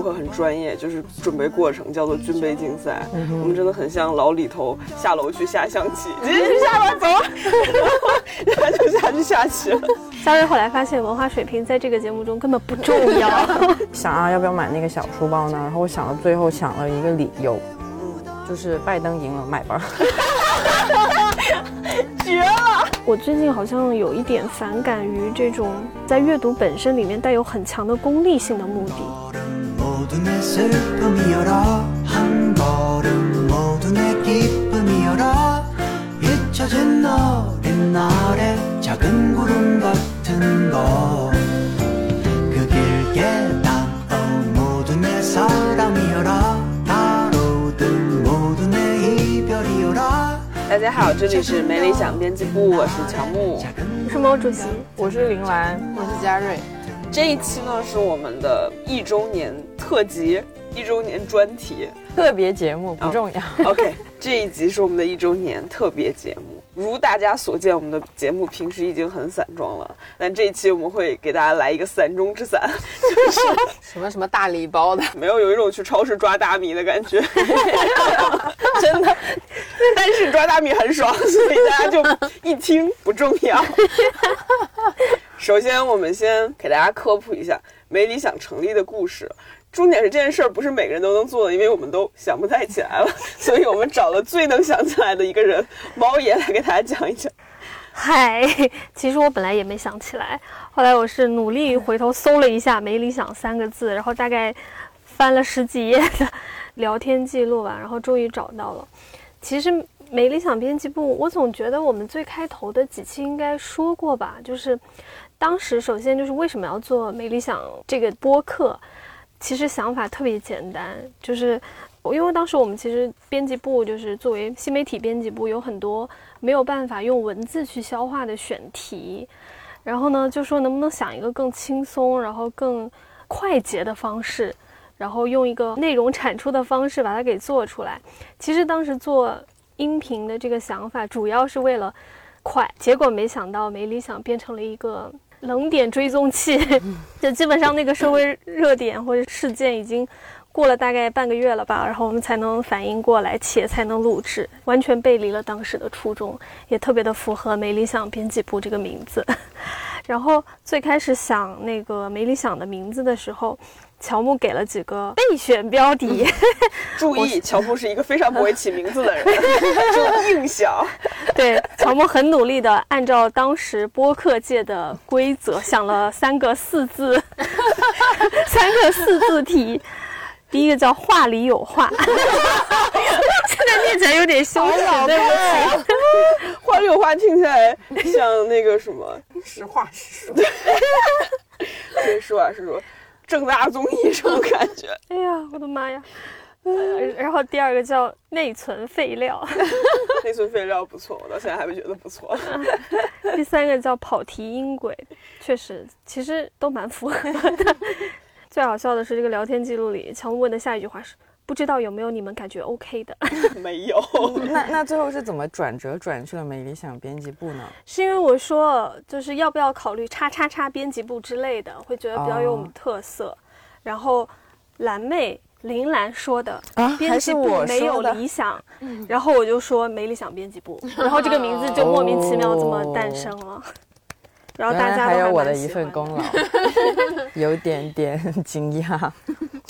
播客很专业，就是准备过程叫做军备竞赛。我们真的很像老李头下楼去下象棋，直接去下楼，走，然后他就下去下棋了。佳瑞后来发现文化水平在这个节目中根本不重要。想啊，要不要买那个小书包呢？然后我想到最后想了一个理由，就是拜登赢了，买吧。绝了我最近好像有一点反感于这种在阅读本身里面带有很强的功利性的目的。모두 내 슬픔이여라 한 걸음 모두 내 기쁨이여라 잊혀진 어린 날의 작은 구름 같은 거그 길게 닿어 모두 내 사랑이여라 가로등 모두 내 이별이여라 大家好，这里是没理想编辑部，我是乔木。我是毛主席，我是林兰，我是佳瑞，这一期呢是我们的一周年 特辑，一周年专题。特别节目不重要。OK，这一集是我们的一周年特别节目。如大家所见，我们的节目平时已经很散装了，但这一期我们会给大家来一个散中之散，就是 什么什么大礼包的，没有有一种去超市抓大米的感觉，真的。但是抓大米很爽，所以大家就一听不重要。首先，我们先给大家科普一下没理想成立的故事。重点是这件事儿不是每个人都能做的，因为我们都想不太起来了，所以我们找了最能想起来的一个人，猫爷来给大家讲一讲。嗨，其实我本来也没想起来，后来我是努力回头搜了一下“没理想”三个字，然后大概翻了十几页的聊天记录吧，然后终于找到了。其实没理想编辑部，我总觉得我们最开头的几期应该说过吧，就是当时首先就是为什么要做没理想这个播客，其实想法特别简单，就是因为当时我们其实编辑部就是作为新媒体编辑部，有很多没有办法用文字去消化的选题，然后呢就说能不能想一个更轻松，然后更快捷的方式。然后用一个内容产出的方式把它给做出来。其实当时做音频的这个想法，主要是为了快，结果没想到没理想变成了一个冷点追踪器，就基本上那个社会热点或者事件已经过了大概半个月了吧，然后我们才能反应过来，且才能录制，完全背离了当时的初衷，也特别的符合没理想编辑部这个名字。然后最开始想那个没理想的名字的时候，乔木给了几个备选标题，注意，乔木是一个非常不会起名字的人，就硬想。对，乔木很努力的按照当时播客界的规则想了三个四字，三个四字题。第一个叫“话里有话”，现在念起来有点羞耻，对不起。话里有话听起来像那个什么，实话实说。对，实话实说，正大综艺这种感觉。哎呀，我的妈呀！呃然后第二个叫内存废料，内存废料不错，我到现在还觉得不错。第三个叫跑题音轨，确实，其实都蛮符合的。最好笑的是这个聊天记录里，乔木问的下一句话是：不知道有没有你们感觉 OK 的？没有，那那最后是怎么转折转去了美理想编辑部呢？是因为我说就是要不要考虑叉叉叉编辑部之类的，会觉得比较有我们特色。然后蓝妹林兰说的啊编辑还是我部没有理想，然后我就说没理想编辑部，然后这个名字就莫名其妙这么诞生了。然后大家都还有我的一份功劳，有点点 惊讶，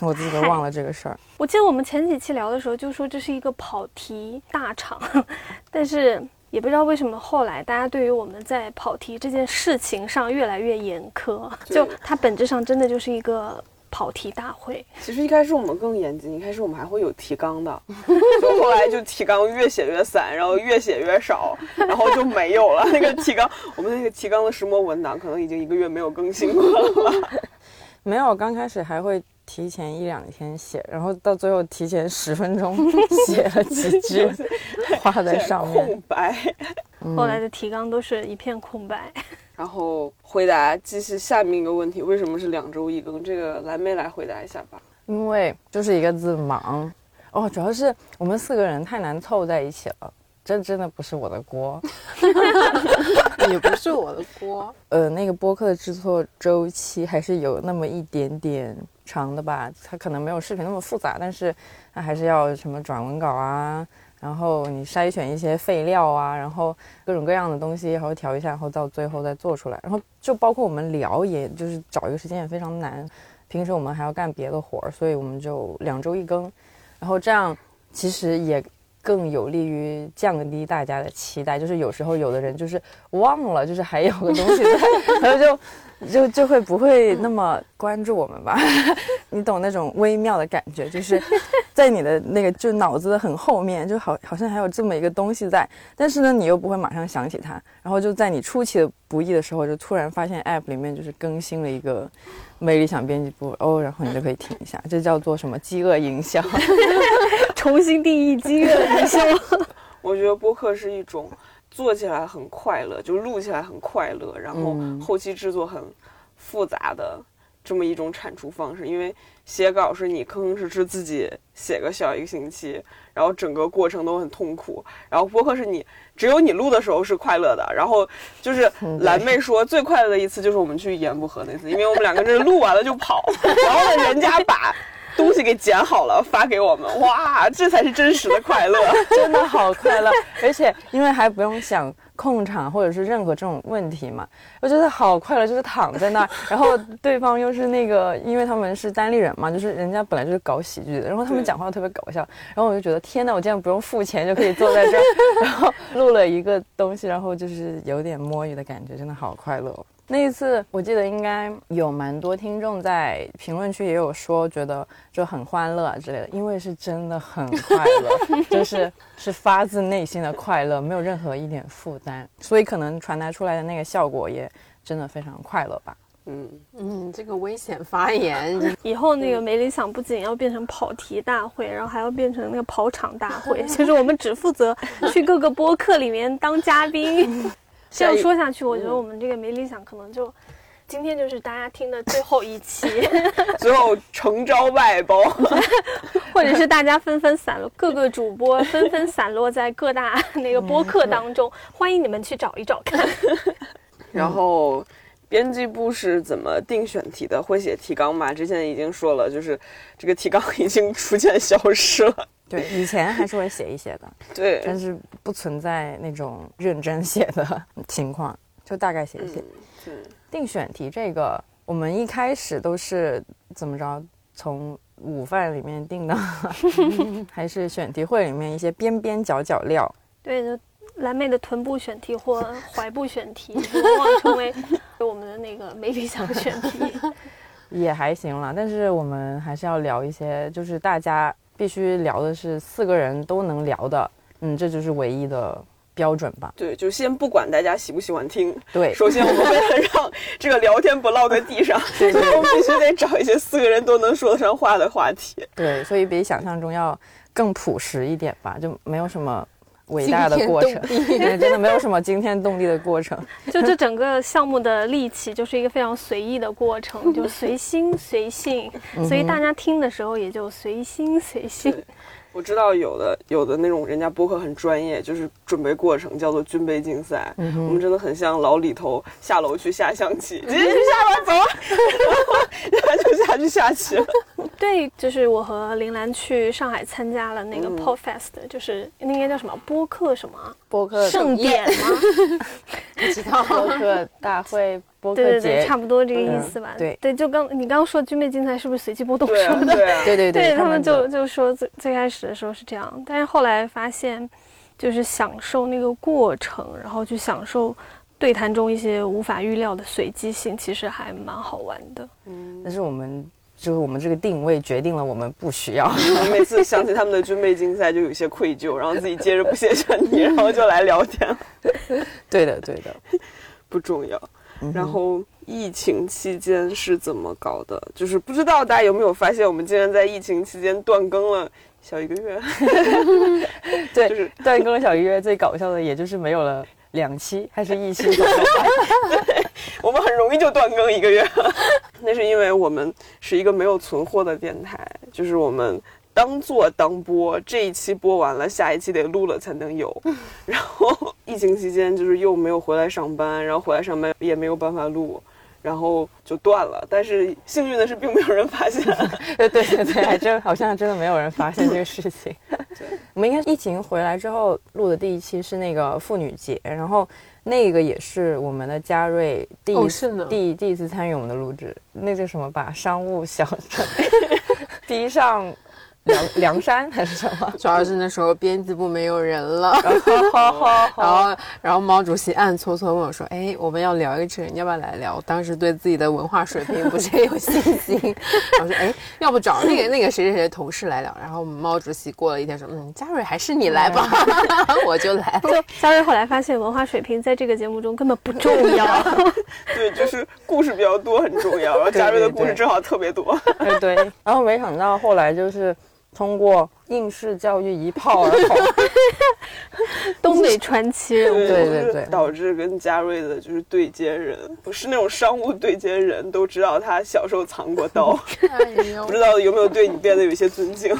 我自己都忘了这个事儿。我记得我们前几期聊的时候就说这是一个跑题大厂，但是也不知道为什么后来大家对于我们在跑题这件事情上越来越严苛，就它本质上真的就是一个跑题大会。其实一开始我们更严谨，一开始我们还会有提纲的，就后来就提纲越写越散，然后越写越少，然后就没有了。那个提纲，我们那个提纲的石墨文档可能已经一个月没有更新过了吧。没有，刚开始还会提前一两天写，然后到最后提前十分钟写了几句画在上面。空白。后来的提纲都是一片空白。然后回答继续下面一个问题：为什么是两周一更？这个蓝莓来回答一下吧。因为就是一个字忙。哦，主要是我们四个人太难凑在一起了，这真的不是我的锅。也不是我的锅。呃，那个播客的制作周期还是有那么一点点长的吧，它可能没有视频那么复杂，但是它还是要什么转文稿啊，然后你筛选一些废料啊，然后各种各样的东西，然后调一下，然后到最后再做出来，然后就包括我们聊，也就是找一个时间也非常难。平时我们还要干别的活儿，所以我们就两周一更，然后这样其实也更有利于降低大家的期待。就是有时候有的人就是忘了，就是还有个东西在，然后就 就就会不会那么关注我们吧？你懂那种微妙的感觉，就是 在你的那个就脑子的很后面，就好好像还有这么一个东西在，但是呢，你又不会马上想起它，然后就在你出其不意的时候，就突然发现 App 里面就是更新了一个。没理想编辑部哦，然后你就可以停一下，这叫做什么饥饿营销？重新定义饥饿营销。我觉得播客是一种做起来很快乐，就录起来很快乐，然后嗯后期制作很复杂的这么一种产出方式。因为写稿是你吭吭哧哧自己写个小一个星期，然后整个过程都很痛苦。然后播客是你只有你录的时候是快乐的，然后就是嗯蓝妹说最快乐的一次就是我们去盐不河那次，因为我们两个人录完了就跑，然后人家把。东西给剪好了发给我们，哇，这才是真实的快乐。真的好快乐，而且因为还不用想控场或者是任何这种问题嘛，我觉得好快乐，就是躺在那儿，然后对方又是那个，因为他们是单立人嘛，就是人家本来就是搞喜剧的，然后他们讲话特别搞笑，然后我就觉得天呐，我竟然不用付钱就可以坐在这儿，然后录了一个东西，然后就是有点摸鱼的感觉，真的好快乐哦。那一次，我记得应该有蛮多听众在评论区也有说，觉得就很欢乐啊之类的，因为是真的很快乐，就是是发自内心的快乐，没有任何一点负担，所以可能传达出来的那个效果也真的非常快乐吧。嗯，嗯，这个危险发言，以后那个没理想不仅要变成跑题大会，然后还要变成那个跑场大会，就是我们只负责去各个播客里面当嘉宾。这样说下去，我觉得我们这个没理想可能就今天就是大家听的最后一期，最后诚招外包。或者是大家纷纷散落，各个主播纷纷散落在各大那个播客当中，欢迎你们去找一找看。然后编辑部是怎么定选题的？会写提纲吗？之前已经说了，就是这个提纲已经逐渐消失了。对，以前还是会写一写的，对，但是不存在那种认真写的情况，就大概写一写。嗯定选题这个，我们一开始都是怎么着，从午饭里面定的，还是选题会里面一些边边角角料。对，就蓝妹的臀部选题或踝部选题，往往成为 我们的那个没理想选题。也还行了，但是我们还是要聊一些，就是大家必须聊的是四个人都能聊的，嗯，这就是唯一的标准吧。对，就先不管大家喜不喜欢听，对，首先我们为了让这个聊天不落在地上，所以我们必须得找一些四个人都能说得上话的话题。对，所以比想象中要更朴实一点吧，就没有什么伟大的过程，对，真的没有什么惊天动地的过程。就这整个项目的立起就是一个非常随意的过程，就随心随性，所以大家听的时候也就随心随性。我知道有的有的那种人家播客很专业，就是准备过程叫做军备竞赛。我们真的很像老李头下楼去下象棋，直接去下楼，走，然 后就下去下棋了。对，就是我和林兰去上海参加了那个 Podfest，、就是那应该叫什么播客什么播客盛典吗？不知道。播客大会播客对对对，差不多这个意思吧。嗯对对，就刚你刚刚说军备竞赛是不是随机波动什么的？对啊，对对对他们们就就说最最开始的时候是这样，但是后来发现，就是享受那个过程，然后去享受对谈中一些无法预料的随机性，其实还蛮好玩的。嗯但是我们就是我们这个定位决定了我们不需要。我每次想起他们的军备竞赛，就有些愧疚，然后自己接着不写选题，然后就来聊天，对的，对的。不重要。然后疫情期间是怎么搞的？就是不知道大家有没有发现，我们竟然在疫情期间断更了小一个月。对，就是断更了小一个月，最搞笑的也就是没有了两期，还是一期。我们很容易就断更一个月，那是因为我们是一个没有存货的电台，就是我们当做当播，这一期播完了，下一期得录了才能有。然后疫情期间就是又没有回来上班，然后回来上班也没有办法录，然后就断了。但是幸运的是，并没有人发现。对对对对，还真好像真的没有人发现这个事情。我们应该疫情回来之后录的第一期是那个妇女节，然后那个也是我们的嘉瑞第一、哦是呢第第一次参与我们的录制，那叫什么吧商务小镇逼上梁 梁山还是什么？主要是那时候编辑部没有人了，好好 然后然后毛主席暗搓搓问我说：“哎，我们要聊一个这个，你要不要来聊？”我当时对自己的文化水平不是很有信心，我说：“哎，要不找那个那个谁谁谁的同事来聊？”然后毛主席过了一天说：“嗯，嘉瑞还是你来吧。”我就来了。就嘉瑞后来发现文化水平在这个节目中根本不重要。对，就是故事比较多很重要，然后嘉瑞的故事正好特别多。对对，然后没想到后来就是通过应试教育一炮而红。东北传奇人物，对对对导致跟嘉瑞的就是对接人，不是那种商务对接人，都知道他小时候藏过刀，不知道有没有对你变得有些尊敬。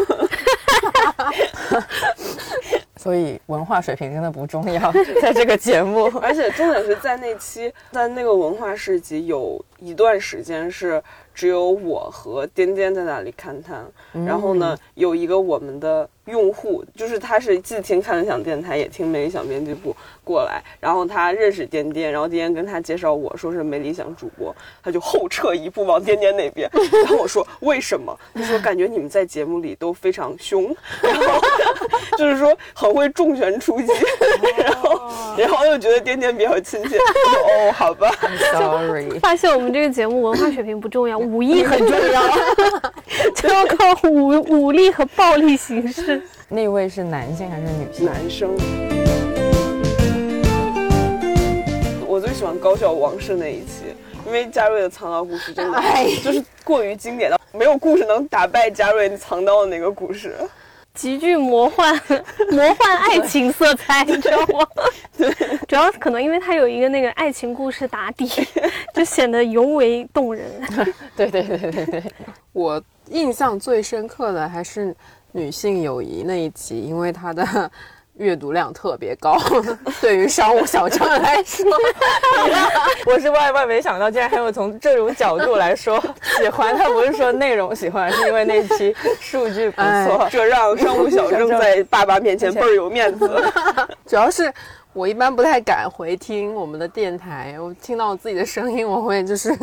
所以文化水平真的不重要，在这个节目。而且重点是在那期，在那个文化市集有一段时间是只有我和颠颠在那里看摊，然后呢，有一个我们的用户，就是他是既听看理想电台，也听美理想编辑部过来，然后他认识颠颠，然后颠颠跟他介绍我说是没理想主播，他就后撤一步往颠颠那边，然后我说为什么？他说感觉你们在节目里都非常凶，然后就是说很会重拳出击，然后然后又觉得颠颠比较亲切，我说哦好吧，Sorry，发现我们这个节目文化水平不重要，武艺很重要，就要靠武武力和暴力形式。那位是男性还是女性？男生。我最喜欢高校王室那一期，因为嘉瑞的藏刀故事真的 哎就是过于经典了，没有故事能打败嘉瑞藏刀的那个故事。极具魔幻魔幻爱情色彩，你知道吗？对，主要可能因为它有一个那个爱情故事打底，就显得尤为动人。对对对对对，我印象最深刻的还是女性友谊那一集，因为它的阅读量特别高，对于商务小镇来说，我是万万没想到，竟然还有从这种角度来说 喜欢。他不是说内容喜欢，是因为那期数据不错。这让商务小郑在爸爸面前倍儿有面子。主要是我一般不太敢回听我们的电台，我听到我自己的声音，我会就是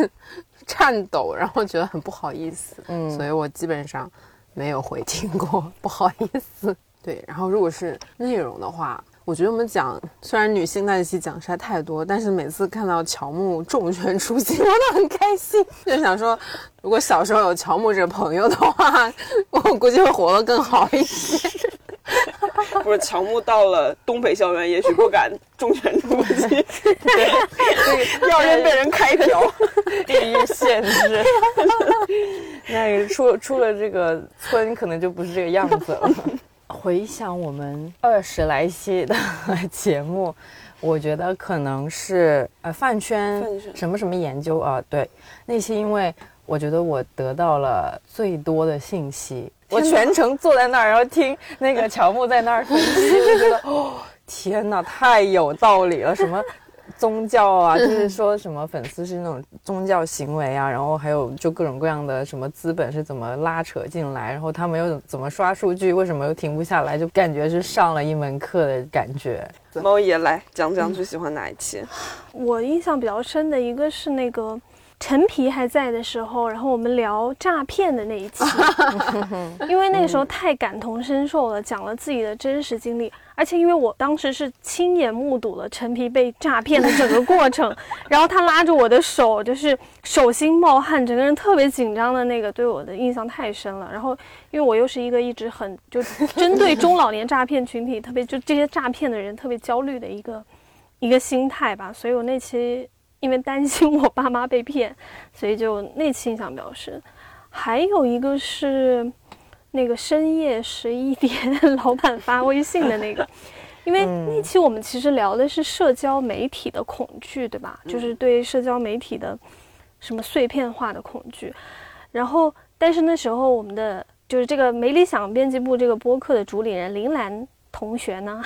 颤抖，然后觉得很不好意思，嗯所以我基本上没有回听过，不好意思。对，然后如果是内容的话。我觉得我们讲，虽然女性那一期讲实在太多，但是每次看到乔木重拳出击，我都很开心。就想说，如果小时候有乔木这个朋友的话，我估计会活得更好一些。不是乔木到了东北校园，也许不敢重拳出击，对，要人被人开瓢。地域限制，那个出出了这个村，可能就不是这个样子了。回想我们二十来期的节目，我觉得可能是呃饭圈什么什么研究啊，对那些，因为我觉得我得到了最多的信息，我全程坐在那儿，然后听那个乔木在那儿分析，就觉得哦天哪，太有道理了，什么。宗教啊，就是说什么粉丝是那种宗教行为啊，然后还有就各种各样的什么资本是怎么拉扯进来，然后他们又怎么刷数据，为什么又停不下来，就感觉是上了一门课的感觉。猫爷来讲讲最喜欢哪一期？我印象比较深的一个是那个陈皮还在的时候，然后我们聊诈骗的那一期，因为那个时候太感同身受了，讲了自己的真实经历，而且因为我当时是亲眼目睹了陈皮被诈骗的整个过程，然后他拉着我的手，就是手心冒汗，整个人特别紧张的那个，对我的印象太深了。然后因为我又是一个一直很就针对中老年诈骗群体，特别就这些诈骗的人特别焦虑的一个一个心态吧，所以我那期因为担心我爸妈被骗，所以就那期印象比较深。还有一个是那个深夜十一点 老板发微信的那个，因为那期我们其实聊的是社交媒体的恐惧，对吧？就是对社交媒体的什么碎片化的恐惧。然后，但是那时候我们的就是这个没理想编辑部这个播客的主理人林兰同学呢，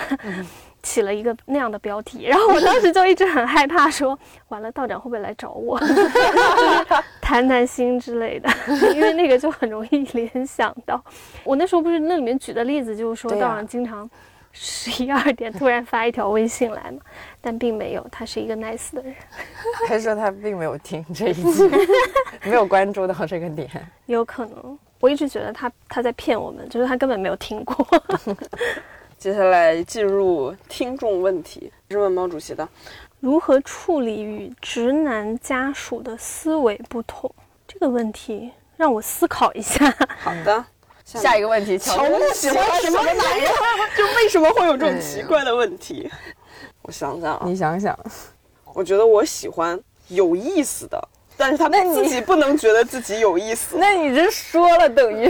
起了一个那样的标题，然后我当时就一直很害怕说，完了道长会不会来找我，就是谈谈心之类的，因为那个就很容易联想到。我那时候不是那里面举的例子，就是说道长经常十一二点突然发一条微信来嘛，但并没有，他是一个 nice 的人，他说他并没有听这一集，没有关注到这个点？有可能。我一直觉得他他在骗我们，就是他根本没有听过。接下来进入听众问题，是问毛主席的。如何处理与直男家属的思维不同？这个问题让我思考一下。好的，下一个问题，乔木喜欢什么男人？就为什么会有这种奇怪的问题？我想想啊，你想想，我觉得我喜欢有意思的，但是他们自己不能觉得自己有意思，那你这说了等于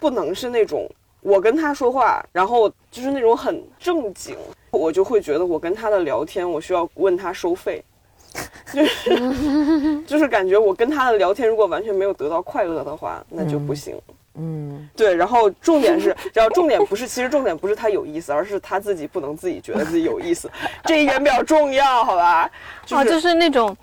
不能是那种我跟他说话，然后就是那种很正经，我就会觉得我跟他的聊天，我需要问他收费。就是 就是感觉我跟他的聊天，如果完全没有得到快乐的话，那就不行。嗯，对，然后重点是，然后重点不是，其实重点不是他有意思，而是他自己不能自己觉得自己有意思，这一点比较重要，好吧？就哦，是、就是那种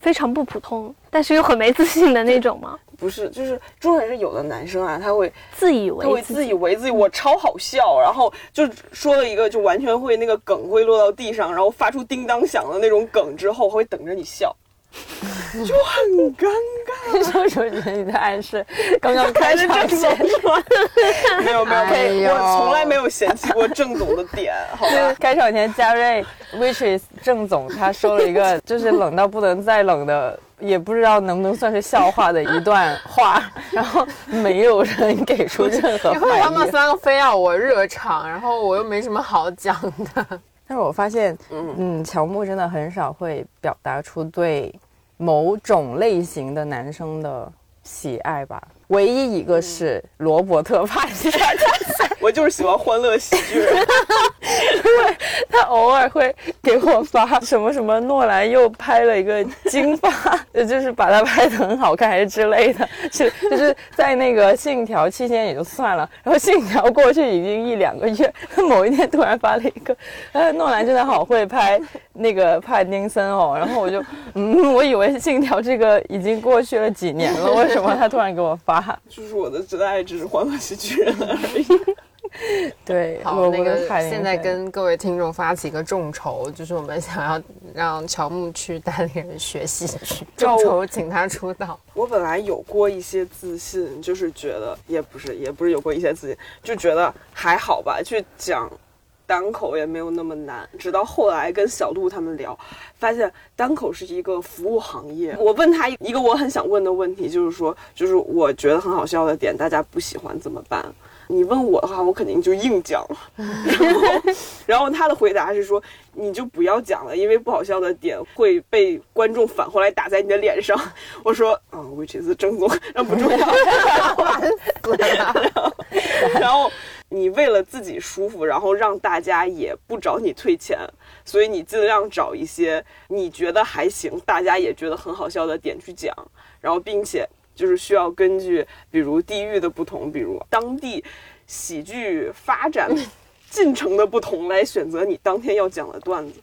非常不普通，但是又很没自信的那种吗？不是，就是重点是有的男生啊，他会自以为他会自以为自己我超好笑，然后就说了一个就完全会那个梗会落到地上，然后发出叮当响的那种梗之后，会等着你笑，就很尴尬。是不是觉得你在暗示刚刚 开场前？是吧？没有没有，哎我从来没有嫌弃过郑总的点，好吧？开场前，嘉瑞 which is 郑总他说了一个就是冷到不能再冷的，也不知道能不能算是笑话的一段话，然后没有人给出任何因为他们。三个非要我热场，然后我又没什么好讲的。但是我发现，嗯，乔木真的很少会表达出对某种类型的男生的喜爱吧。唯一一个是罗伯特·帕丁森，我就是喜欢欢乐喜剧人。他偶尔会给我发什么什么诺兰又拍了一个金发，呃 就是把他拍的很好看，还是之类的，是就是在那个信条期间也就算了，然后信条过去已经一两个月，他某一天突然发了一个，呃，诺兰真的好会拍那个帕丁森哦，然后我就，嗯，我以为信条这个已经过去了几年了，为什么他突然给我发？就是我的真爱，只是欢乐喜剧人而已。对，好，罗那个现在跟各位听众发起一个众筹，就是我们想要让乔木去带领人学戏剧，众筹请他出道。我本来有过一些自信，就是觉得也不是，也不是有过一些自信，就觉得还好吧，去讲单口也没有那么难。直到后来跟小鹿他们聊，发现单口是一个服务行业。我问他一个我很想问的问题，就是说，就是我觉得很好笑的点，大家不喜欢怎么办？你问我的话，我肯定就硬讲。然后，然后他的回答是说，你就不要讲了，因为不好笑的点会被观众反过来打在你的脸上。我说，啊、i c h is 郑总，那不重要。然后你为了自己舒服，然后让大家也不找你退钱，所以你尽量找一些你觉得还行，大家也觉得很好笑的点去讲，然后并且就是需要根据比如地域的不同，比如当地喜剧发展进程的不同来选择你当天要讲的段子。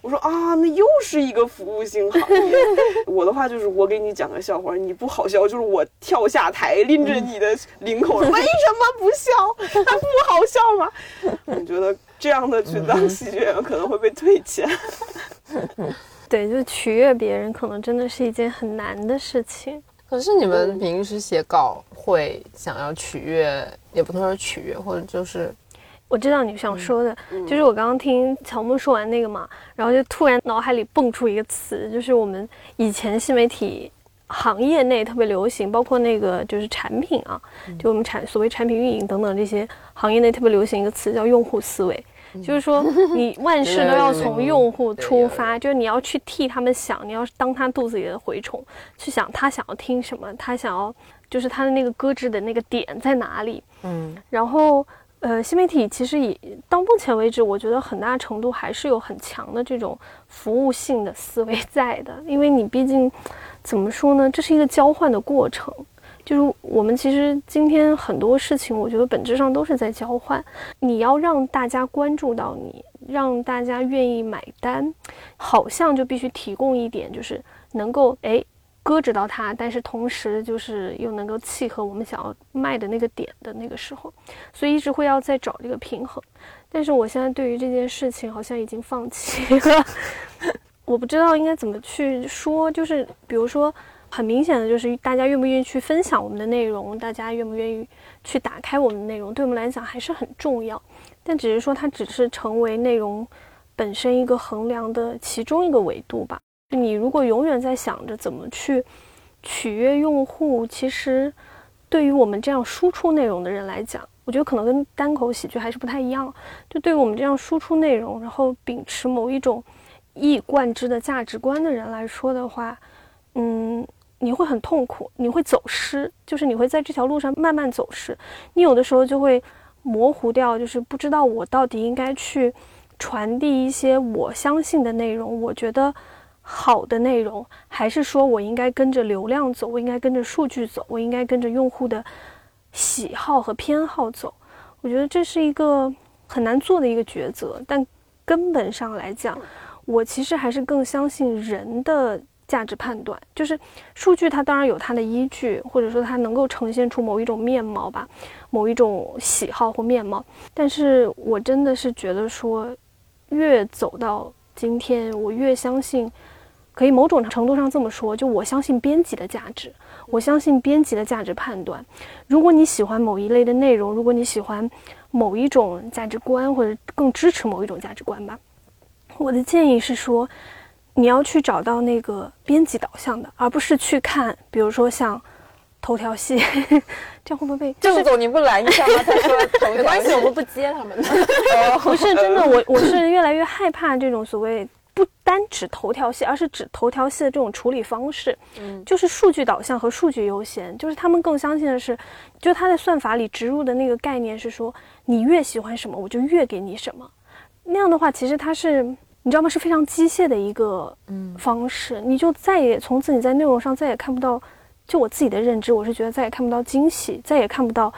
我说啊，那又是一个服务性行业。我的话就是，我给你讲个笑话，你不好笑，就是我跳下台拎着你的领口，为什么不笑？它不好笑吗？我觉得这样的去当喜剧演员可能会被退钱。对，就取悦别人，可能真的是一件很难的事情。可是你们平时写稿会想要取悦，也不能说取悦，或者就是我知道你想说的，就是我刚刚听乔木说完那个嘛，然后就突然脑海里蹦出一个词，就是我们以前新媒体行业内特别流行，包括那个就是产品啊，就我们产所谓产品运营等等这些行业内特别流行一个词叫用户思维。就是说，你 万事都要从用户出发，就是你要去替他们想，你要当他肚子里的蛔虫，去想他想要听什么，他想要就是他的那个搁置的那个点在哪里。嗯，然后，呃，新媒体其实也到目前为止，我觉得很大程度还是有很强的这种服务性的思维在的，因为你毕竟怎么说呢，这是一个交换的过程。就是我们其实今天很多事情，我觉得本质上都是在交换。你要让大家关注到你，让大家愿意买单，好像就必须提供一点，就是能够哎搁置到它，但是同时就是又能够契合我们想要卖的那个点的那个时候，所以一直会要再找这个平衡。但是我现在对于这件事情好像已经放弃了，我不知道应该怎么去说，就是比如说。很明显的就是大家愿不愿意去分享我们的内容，大家愿不愿意去打开我们的内容，对我们来讲还是很重要。但只是说它只是成为内容本身一个衡量的其中一个维度吧。你如果永远在想着怎么去取悦用户，其实对于我们这样输出内容的人来讲，我觉得可能跟单口喜剧还是不太一样。就对于我们这样输出内容，然后秉持某一种一以贯之的价值观的人来说的话，嗯。你会很痛苦，你会走失，就是你会在这条路上慢慢走失。你有的时候就会模糊掉，就是不知道我到底应该去传递一些我相信的内容，我觉得好的内容，还是说我应该跟着流量走，我应该跟着数据走，我应该跟着用户的喜好和偏好走。我觉得这是一个很难做的一个抉择，但根本上来讲，我其实还是更相信人的。价值判断就是数据，它当然有它的依据，或者说它能够呈现出某一种面貌吧，某一种喜好或面貌。但是我真的是觉得说，越走到今天，我越相信，可以某种程度上这么说，就我相信编辑的价值，我相信编辑的价值判断。如果你喜欢某一类的内容，如果你喜欢某一种价值观，或者更支持某一种价值观吧，我的建议是说。你要去找到那个编辑导向的，而不是去看，比如说像头条系，这样会不会被郑总你不拦一下吗？他说没关系，我们不接他们的。不是真的，我我是越来越害怕这种所谓不单指头条系，而是指头条系的这种处理方式。嗯，就是数据导向和数据优先，就是他们更相信的是，就他在算法里植入的那个概念是说，你越喜欢什么，我就越给你什么。那样的话，其实它是。你知道吗？是非常机械的一个嗯方式，你就再也从此你在内容上再也看不到，就我自己的认知，我是觉得再也看不到惊喜，再也看不到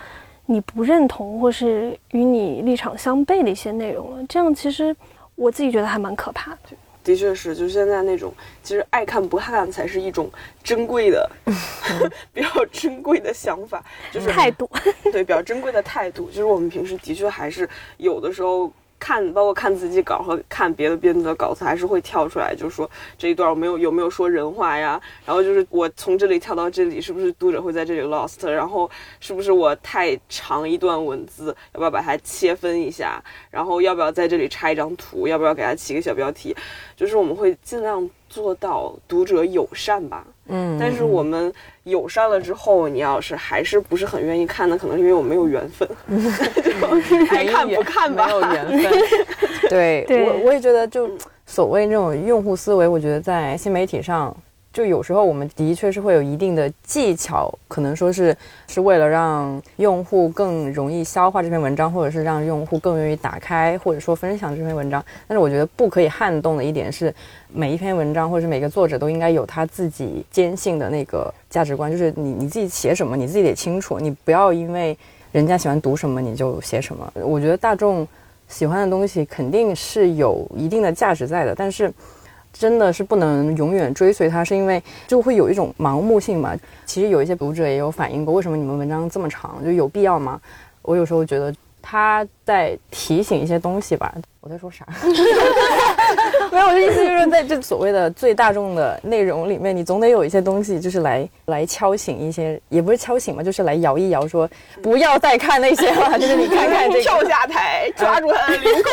你不认同或是与你立场相悖的一些内容了。这样其实我自己觉得还蛮可怕的。的确是，就现在那种，其实爱看不看才是一种珍贵的 比较珍贵的想法，就是态度。对，比较珍贵的态度，就是我们平时的确还是有的时候。看，包括看自己稿和看别的编辑的稿子，还是会跳出来，就是说这一段我没有有没有说人话呀？然后就是我从这里跳到这里，是不是读者会在这里 lost？然后是不是我太长一段文字，要不要把它切分一下？然后要不要在这里插一张图？要不要给它起个小标题？就是我们会尽量做到读者友善吧。嗯，但是我们友善了之后，你要是还是不是很愿意看那？可能是因为我没有缘分，爱看不看吧，没有缘分。对我我也觉得，就所谓那种用户思维，我觉得在新媒体上。就有时候我们的确是会有一定的技巧，可能说是是为了让用户更容易消化这篇文章，或者是让用户更愿意打开或者说分享这篇文章。但是我觉得不可以撼动的一点是，每一篇文章或者是每个作者都应该有他自己坚信的那个价值观，就是你你自己写什么你自己得清楚，你不要因为人家喜欢读什么你就写什么。我觉得大众喜欢的东西肯定是有一定的价值在的，但是。真的是不能永远追随他，是因为就会有一种盲目性嘛。其实有一些读者也有反映过，为什么你们文章这么长，就有必要吗？我有时候觉得他在提醒一些东西吧。我在说啥？没有，我的意思就是在这所谓的最大众的内容里面，你总得有一些东西，就是来来敲醒一些，也不是敲醒嘛，就是来摇一摇，说不要再看那些了，就是你看看这个跳下台，抓住他的领口，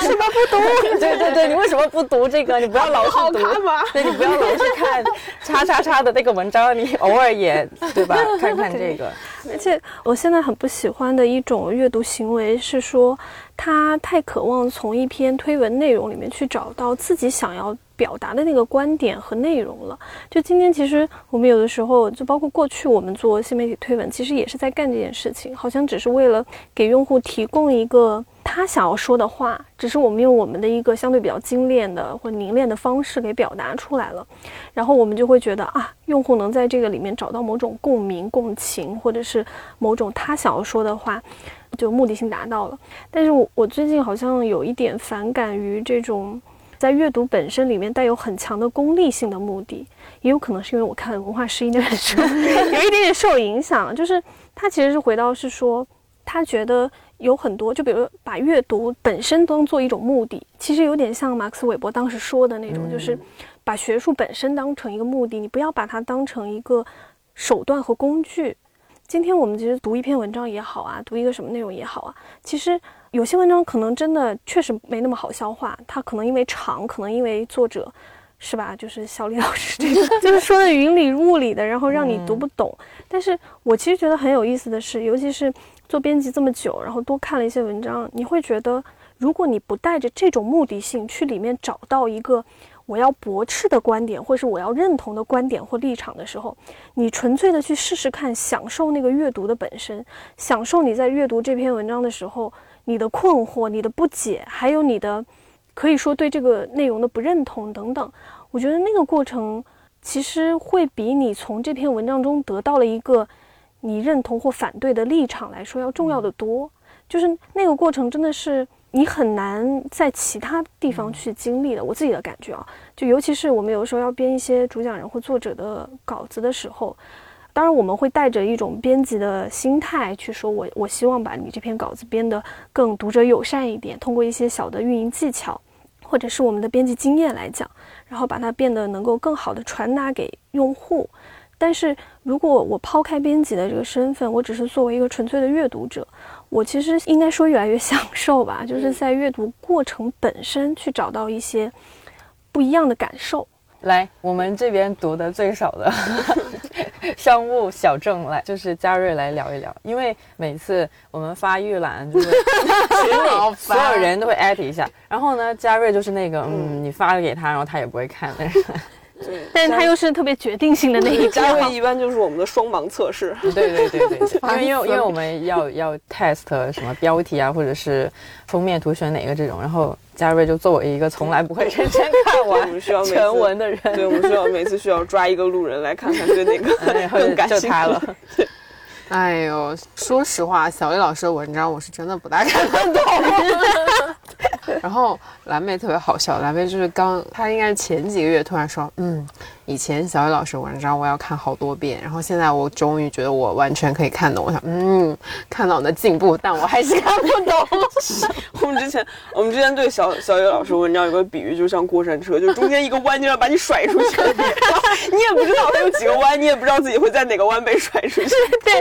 为什么不读？对对对，你为什么不读这个？你不要老是读吗？对，你不要老是看 叉叉叉的那个文章，你偶尔也对吧？看看这个。而且我现在很不喜欢的一种阅读行为是说。他太渴望从一篇推文内容里面去找到自己想要表达的那个观点和内容了。就今天，其实我们有的时候，就包括过去我们做新媒体推文，其实也是在干这件事情，好像只是为了给用户提供一个他想要说的话，只是我们用我们的一个相对比较精炼的或凝练的方式给表达出来了，然后我们就会觉得啊，用户能在这个里面找到某种共鸣、共情，或者是某种他想要说的话，就目的性达到了。但是我我最近好像有一点反感于这种在阅读本身里面带有很强的功利性的目的，也有可能是因为我看《文化失忆 》那本书有一点点受影响，就是他其实是回到是说，他觉得。有很多，就比如把阅读本身当做一种目的，其实有点像马克思韦伯当时说的那种，就是把学术本身当成一个目的，你不要把它当成一个手段和工具。今天我们其实读一篇文章也好啊，读一个什么内容也好啊，其实有些文章可能真的确实没那么好消化，它可能因为长，可能因为作者是吧？就是小李老师这个，就是说的云里雾里的，然后让你读不懂。但是我其实觉得很有意思的是，尤其是。做编辑这么久，然后多看了一些文章，你会觉得，如果你不带着这种目的性去里面找到一个我要驳斥的观点，或是我要认同的观点或立场的时候，你纯粹的去试试看，享受那个阅读的本身，享受你在阅读这篇文章的时候，你的困惑、你的不解，还有你的可以说对这个内容的不认同等等，我觉得那个过程其实会比你从这篇文章中得到了一个。你认同或反对的立场来说要重要的多，就是那个过程真的是你很难在其他地方去经历的。我自己的感觉啊，就尤其是我们有时候要编一些主讲人或作者的稿子的时候，当然我们会带着一种编辑的心态去说，我我希望把你这篇稿子编得更读者友善一点，通过一些小的运营技巧，或者是我们的编辑经验来讲，然后把它变得能够更好的传达给用户。但是如果我抛开编辑的这个身份，我只是作为一个纯粹的阅读者，我其实应该说越来越享受吧，就是在阅读过程本身去找到一些不一样的感受。来，我们这边读的最少的 商务小郑来，就是嘉瑞来聊一聊，因为每次我们发预览，就是 群里所有人都会艾特一下，然后呢，嘉瑞就是那个，嗯，你发了给他，然后他也不会看的人。对，但是他又是特别决定性的那一嘉瑞一般就是我们的双盲测试。对对对对，因为因为因为我们要要 test 什么标题啊，或者是封面图选哪个这种，然后嘉瑞就作为一个从来不会认真 看完全文的人，对我们需要每次需要抓一个路人来看看对哪个 更感兴趣了。哎呦，说实话，小魏老师的文章我是真的不大看得懂。然后蓝莓特别好笑，蓝莓就是刚，她应该前几个月突然说，嗯。以前小雨老师文章我要看好多遍，然后现在我终于觉得我完全可以看懂。我想，嗯，看到你的进步，但我还是看不懂。我们之前，我们之前对小小雨老师文章有个比喻，就像过山车，就中间一个弯就要把你甩出去，你也不知道它有几个弯，你也不知道自己会在哪个弯被甩出去。对，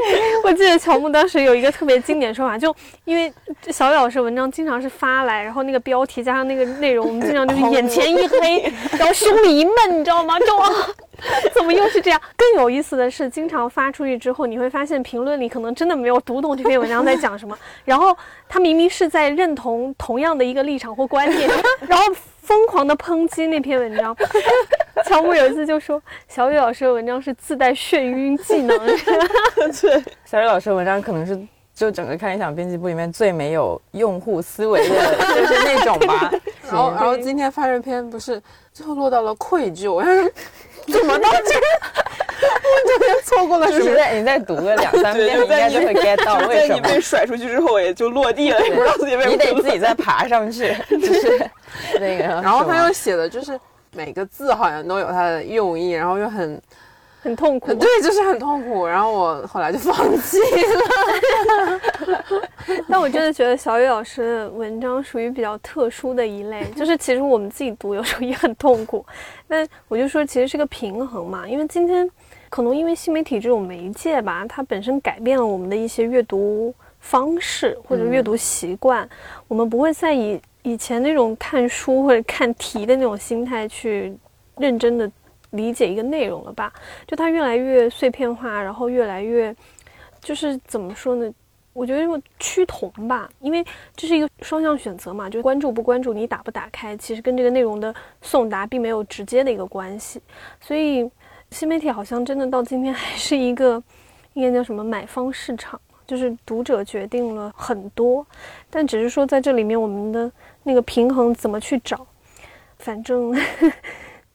我记得乔木当时有一个特别经典说法，就因为小雨老师文章经常是发来，然后那个标题加上那个内容，我们经常就是眼前一黑，然后胸里一闷，你知道吗？就。怎么又是这样？更有意思的是，经常发出去之后，你会发现评论里可能真的没有读懂这篇文章在讲什么。然后他明明是在认同同样的一个立场或观点，然后疯狂的抨击那篇文章。乔木有一次就说，小雨老师的文章是自带眩晕技能。对，小雨老师的文章可能是就整个看理想编辑部里面最没有用户思维的，就是那种吧。然后，然后今天发这篇不是。最后落到了愧疚，怎么到这？我这边错过了什么？你再你再读个两三遍，应该就会 get 到为什么。你被甩出去之后，也就落地了，也不知道自己为什么。你得自己再爬上去，就是那个。然后他又写的就是每个字好像都有它的用意，然后又很。很痛苦，对，就是很痛苦。然后我后来就放弃了。但我真的觉得小雨老师的文章属于比较特殊的一类，就是其实我们自己读有时候也很痛苦。但我就说，其实是个平衡嘛。因为今天可能因为新媒体这种媒介吧，它本身改变了我们的一些阅读方式或者阅读习惯。我们不会再以以前那种看书或者看题的那种心态去认真的。理解一个内容了吧？就它越来越碎片化，然后越来越，就是怎么说呢？我觉得趋同吧，因为这是一个双向选择嘛，就关注不关注，你打不打开，其实跟这个内容的送达并没有直接的一个关系。所以新媒体好像真的到今天还是一个 应该叫什么买方市场，就是读者决定了很多，但只是说在这里面我们的那个平衡怎么去找，反正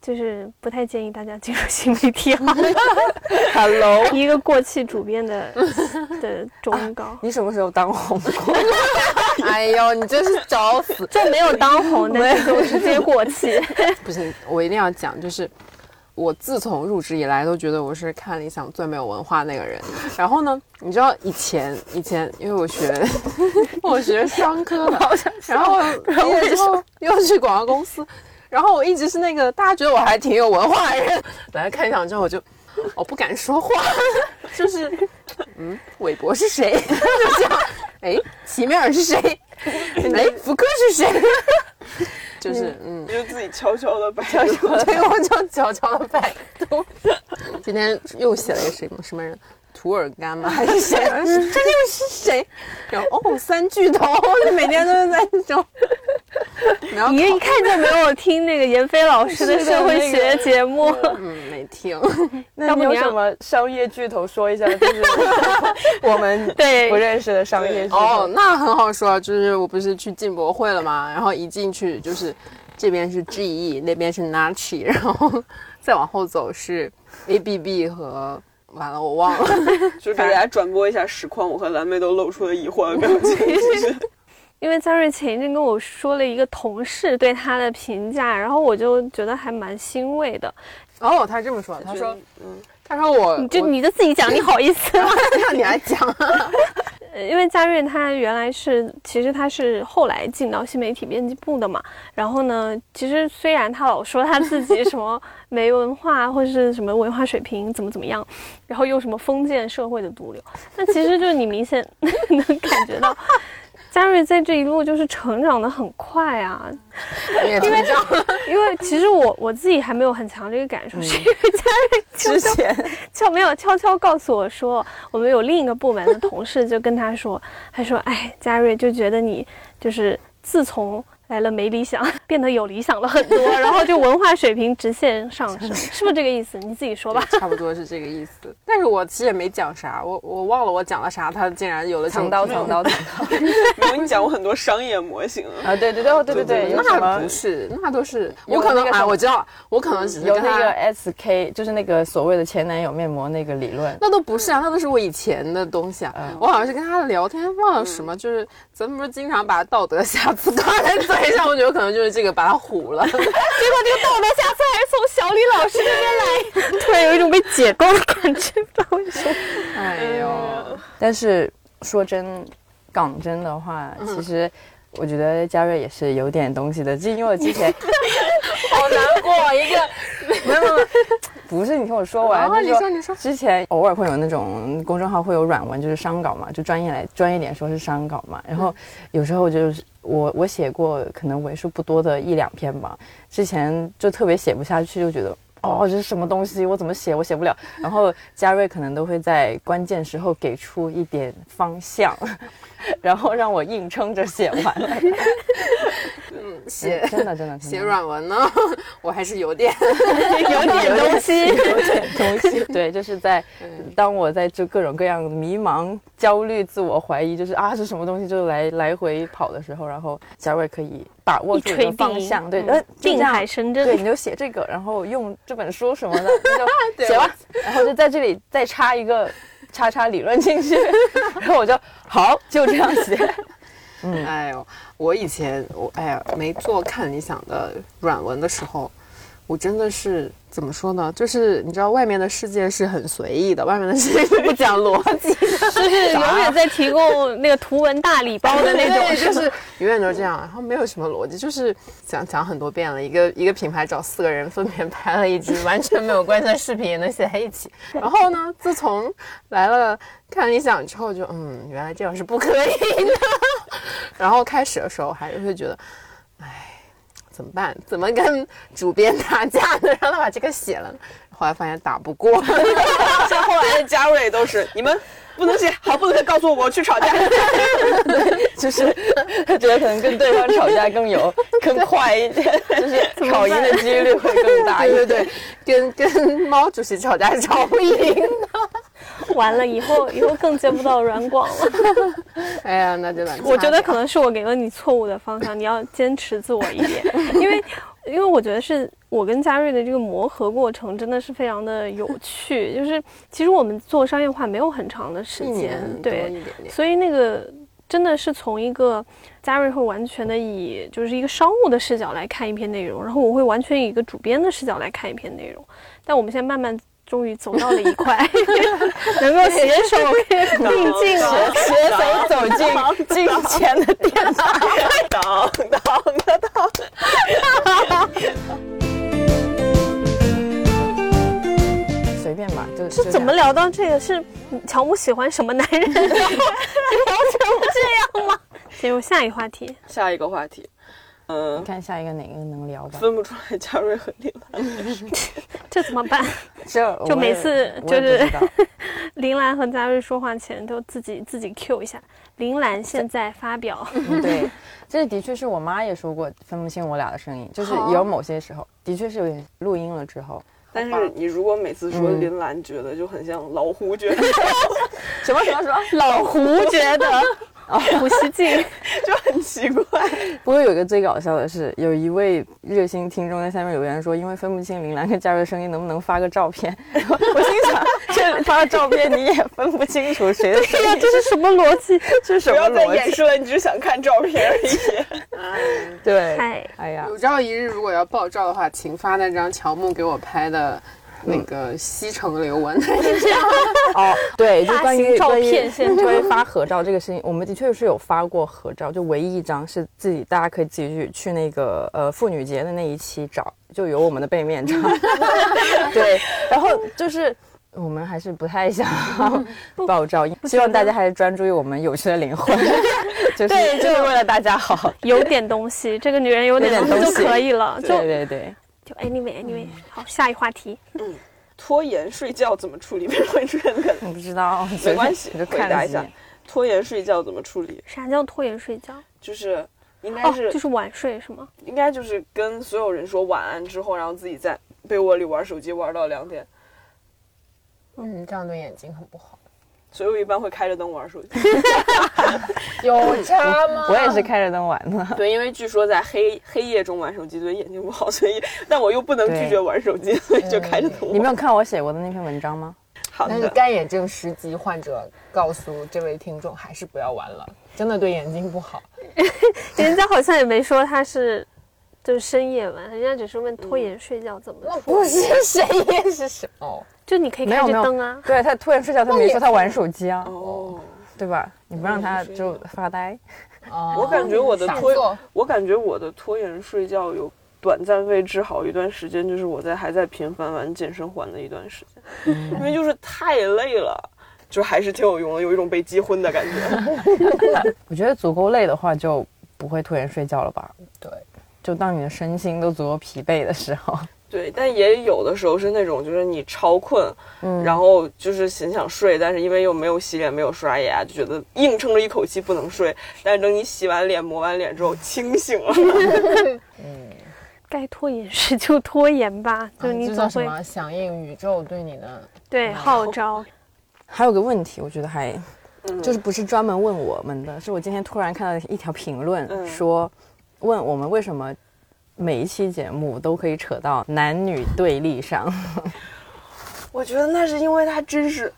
就是不太建议大家进入新媒体行业。Hello，一个过气主编的的忠告，你什么时候当红过？哎呦，你真是找死！就没有当红，但是我直接过气。不行，我一定要讲，就是我自从入职以来，都觉得我是看理想最没有文化那个人。然后呢，你知道以前以前，因为我学我学商科的，然后毕业之后又去广告公司，然后我一直是那个大家觉得我还挺有文化的人。来看理想之后，我就我 不敢说话，就是嗯，韦伯是谁？就这样，哎，齐美尔是谁？哎，福柯是谁？就是嗯。就自己悄悄的摆对，我就悄悄的百度。今天又写了一个什么什么人，涂尔干吗？还是谁？这又是谁？然后哦，三巨头，每天都是在这种。你一看就没有听那个闫飞老师的社会学节目。嗯，没听。那你有什么商业巨头说一下？就是我们 对不认识的商业巨头。哦，那很好说，就是我不是去进博会了嘛，然后一进去就是这边是 GE，那边是 Nachi，然后再往后走是 ABB 和完了我忘了。就给大家转播一下实况，我和蓝莓都露出了疑惑的表情。因为张瑞前一阵跟我说了一个同事对他的评价，然后我就觉得还蛮欣慰的。哦，他这么说，他说，嗯，他说我，你就你就自己讲，你好意思吗？让 你来讲 因为嘉瑞他原来是，其实他是后来进到新媒体编辑部的嘛。然后呢，其实虽然他老说他自己什么没文化或者是什么文化水平怎么怎么样，然后又什么封建社会的毒瘤，但其实就是你明显 能感觉到。嘉瑞在这一路就是成长的很快啊，因为，因为其实我我自己还没有很强这个感受，是因为嘉瑞之前。悄没有悄悄告诉我说，我们有另一个部门的同事就跟他说，他说，哎，嘉瑞就觉得你就是自从来了没理想，变得有理想了很多，然后就文化水平直线上升，是不是这个意思？你自己说吧。差不多是这个意思。但是我其实也没讲啥，我我忘了我讲了啥，他竟然有了这种藏刀藏刀藏刀没有你讲过很多商业模型啊，啊！对对对哦对对对，那不是，那都是有我可能哎，那个什么我知道，我可能只是有那个 SK，就是那个所谓的前男友面膜那个理论。那都不是啊，那都是我以前的东西啊。嗯我好像是跟他聊天，忘了什么，就是咱们不是经常把道德 瑕疵挂在嘴上，我觉得可能就是这个把他唬了。结果这个道德瑕疵还是从小李老师那边来，突然有一种被解构的感觉，不知道为什么。哎呦，但是说真，港真的话，嗯其实我觉得嘉瑞也是有点东西的，就因为我之前好难过一个，没有没有，不是你听我说完，你说你说。之前偶尔会有那种公众号会有软文，就是商稿嘛，就专业来专业点说是商稿嘛，然后有时候就是我我写过可能为数不多的一两篇吧，之前就特别写不下去，就觉得。哦，这是什么东西？我怎么写？我写不了。然后嘉瑞可能都会在关键时候给出一点方向，然后让我硬撑着写完嗯。写真的真的真的写软文呢，我还是有点 有点东西，有点东西。对，就是在当我在这各种各样迷茫、焦虑、自我怀疑，就是啊是什么东西，就来来回跑的时候，然后嘉瑞可以把握住一锤一个方向，对，定海神针对，你就写这个，然后用这本书什么的，你就写吧，然后就在这里再插一个叉叉理论进去，然后我就好，就这样写。嗯哎呦，我以前我哎呀没做看理想的软文的时候，我真的是怎么说呢？就是你知道外面的世界是很随意的，外面的世界是不讲逻辑的，就是永远在提供那个图文大礼包的那种，对，就是永远都是这样，然后没有什么逻辑，就是讲讲很多遍了，一个一个品牌找四个人分别拍了一支完全没有关系的视频，也能写在一起。然后呢，自从来了看理想之后就，嗯，原来这样是不可以的。然后开始的时候还是会觉得，哎，怎么办？怎么跟主编打架呢？让他把这个写了。后来发现打不过，像后来的嘉瑞都是 你们不能写，好，不能告诉我我去吵架。就是他觉得可能跟对方吵架更有更快一点，就是吵赢的几率会更大一点。对对对，跟跟猫主席吵架是吵不赢的。完了，以后以后更接不到软广了。哎呀，那就难。我觉得可能是我给了你错误的方向，你要坚持自我一点，因为因为我觉得是我跟嘉瑞的这个磨合过程真的是非常的有趣，就是其实我们做商业化没有很长的时间对，点点。所以那个真的是从一个嘉瑞会完全的以就是一个商务的视角来看一篇内容，然后我会完全以一个主编的视角来看一篇内容。但我们现在慢慢终于走到了一块，能够携手并进了。携手走进金钱的殿堂。当当当当，随便吧，就是怎么？聊到这个？是乔木喜欢什么男人？聊成这样吗？进入下一话题。下一个话题，就嗯你，看下一个哪个能聊吧？分不出来嘉瑞和林兰。这怎么办？这就每次就是 林兰和嘉瑞说话前都自己自己 Q 一下。林兰现在发表，嗯对，这的确是我妈也说过分不清我俩的声音，就是有某些时候的确是有点录音了之后，但是你如果每次说林兰，觉得就很像老胡，觉得 什么什么什么。老胡觉得，胡锡进，就很奇怪。不过有一个最搞笑的是，有一位热心听众在下面留言说，因为分不清林兰跟嘉瑞的声音，能不能发个照片？我心想，这发了照片你也分不清楚谁的声对呀，音，这是什么逻辑？这是什么逻辑不要再么逻辑？掩饰了，你只是想看照片而已。对，嗨，哎呀，有朝一日如果要爆照的话，请发那张乔木给我拍的那个西城刘文。哦，对，就关于照关于片现关于发合照这个事情，我们的确是有发过合照，就唯一一张是自己，大家可以自己去去那个呃妇女节的那一期找，就有我们的背面照。对，然后就是。我们还是不太想爆照，希望大家还是专注于我们有趣的灵魂，就是对就是为了大家好。有点东西，这个女人有点东西就可以了。就对对对，就 anyway anyway，好，下一话题。嗯拖延睡觉怎么处理？为什么会出现这个？我不知道，没关系回答一下。拖延睡觉怎么处理？啥叫拖延睡觉？就是应该哦，是、就是晚睡是吗？应该就是跟所有人说晚安之后，然后自己在被窝里玩手机玩到两点。嗯，这样对眼睛很不好。所以我一般会开着灯玩手机。有差吗我也是开着灯玩的。对，因为据说在黑黑夜中玩手机对眼睛不好，所以但我又不能拒绝玩手机，所以就开着灯玩。你没有看我写过的那篇文章吗？好但是的，干眼症十级患者告诉这位听众，还是不要玩了，真的对眼睛不好。人家好像也没说他是就是深夜玩，人家只是问拖延睡觉怎么处理。不是 深夜是什么？就你可以开着灯啊。对他拖延睡觉，他没说他玩手机啊，哦，对吧？你不让他就发呆。哦 我感觉我的拖做，我感觉我的拖延睡觉有短暂被治好一段时间，就是我在还在频繁玩健身环的一段时间，因为就是太累了，就还是挺有用的，有一种被击昏的感觉。我觉得足够累的话，就不会拖延睡觉了吧？对，就当你的身心都足够疲惫的时候，对，但也有的时候是那种，就是你超困，嗯然后就是很想睡，但是因为又没有洗脸、没有刷牙，就觉得硬撑着一口气不能睡。但是等你洗完脸、抹完脸之后，清醒了。嗯该拖延时就拖延吧，就嗯这你总会叫什么？响应宇宙对你的对号召。还有个问题，我觉得还嗯就是不是专门问我们的，是我今天突然看到一条评论嗯说，问我们为什么每一期节目都可以扯到男女对立上。我觉得那是因为它真实，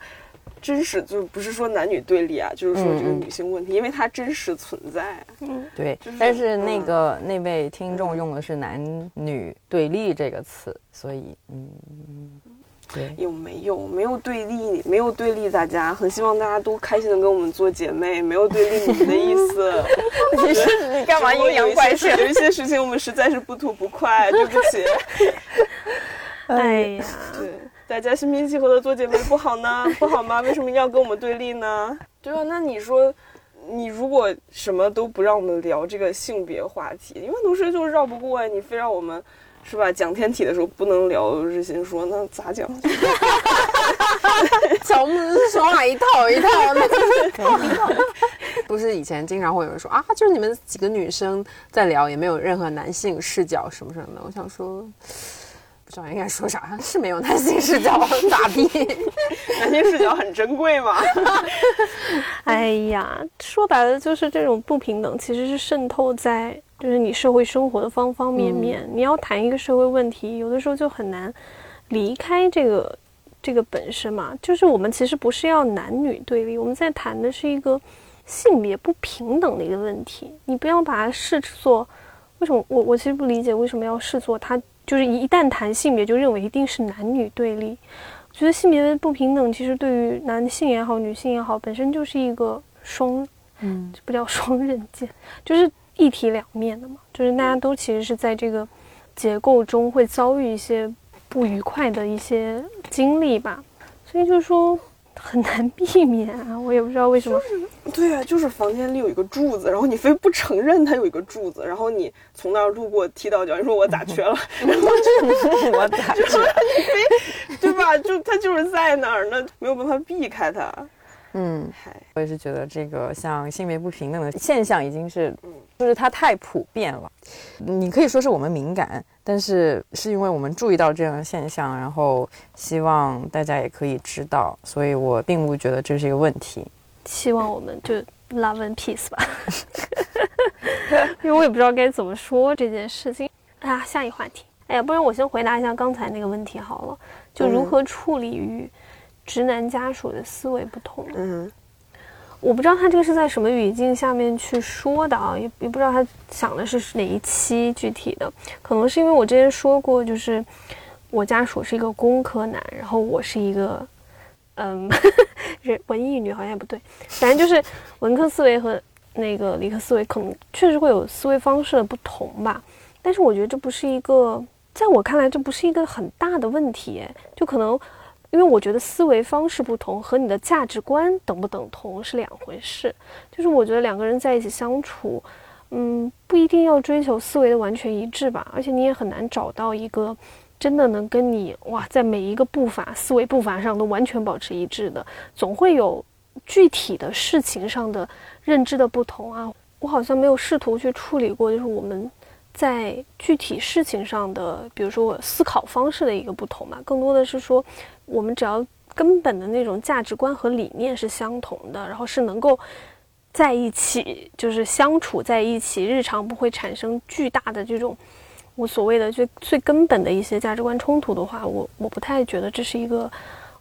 真实就不是说男女对立啊，就是说这个女性问题，因为它真实存在。嗯对就是，但是那嗯个、那位听众用的是男女对立这个词，所以嗯，对，有没有没有对立？没有对立大家，很希望大家都开心的跟我们做姐妹，没有对立你们的意思。你是你干嘛阴阳怪气有一些事？有一些事情我们实在是不吐不快，对不起。哎呀，对，大家心平气和的做姐妹不好呢？不好吗？为什么要跟我们对立呢？对啊，那你说，你如果什么都不让我们聊这个性别话题，因为同时就是绕不过呀，你非让我们。是吧？讲天体的时候不能聊日心说，那咋讲？乔木是说话一套一套的，不是以前经常会有人说啊，就是你们几个女生在聊，也没有任何男性视角什么什么的。我想说，不知道应该说啥，是没有男性视角，咋地？男性视角很珍贵嘛。哎呀，说白了就是这种不平等，其实是渗透在就是你社会生活的方方面面。你要谈一个社会问题，有的时候就很难离开这个这个本身嘛。就是我们其实不是要男女对立，我们在谈的是一个性别不平等的一个问题。你不要把它视作为什么我我其实不理解为什么要视作它就是一旦谈性别就认为一定是男女对立。我觉得性别的不平等，其实对于男性也好，女性也好，本身就是一个双，嗯这不叫双刃剑，就是一体两面的嘛。就是大家都其实是在这个结构中会遭遇一些不愉快的一些经历吧，所以就是说很难避免啊。我也不知道为什么，对啊，就是房间里有一个柱子，然后你非不承认它有一个柱子，然后你从那儿路过踢到脚，你说我咋瘸了，然后就我咋 就是你非 对吧？就它就是在那儿，那没有办法避开它。嗯，嗨，我也是觉得这个像性别不平等的现象已经是，就是它太普遍了。你可以说是我们敏感，但是是因为我们注意到这样的现象，然后希望大家也可以知道，所以我并不觉得这是一个问题。希望我们就 love and peace 吧，因为我也不知道该怎么说这件事情。啊，下一话题，哎呀，不然我先回答一下刚才那个问题好了，就如何处理与直男家属的思维不同。嗯我不知道他这个是在什么语境下面去说的啊，也也不知道他想的是哪一期具体的，可能是因为我之前说过，就是我家属是一个工科男，然后我是一个，嗯，人文艺女好像也不对，反正就是文科思维和那个理科思维可能确实会有思维方式的不同吧，但是我觉得这不是一个，在我看来这不是一个很大的问题，哎就可能。因为我觉得思维方式不同和你的价值观等不等同是两回事。就是我觉得两个人在一起相处，嗯，不一定要追求思维的完全一致吧，而且你也很难找到一个真的能跟你哇，在每一个步伐、思维步伐上都完全保持一致的，总会有具体的事情上的认知的不同啊。我好像没有试图去处理过，就是我们在具体事情上的，比如说我思考方式的一个不同嘛，更多的是说。我们只要根本的那种价值观和理念是相同的，然后是能够在一起，就是相处在一起，日常不会产生巨大的这种我所谓的最最根本的一些价值观冲突的话，我我不太觉得这是一个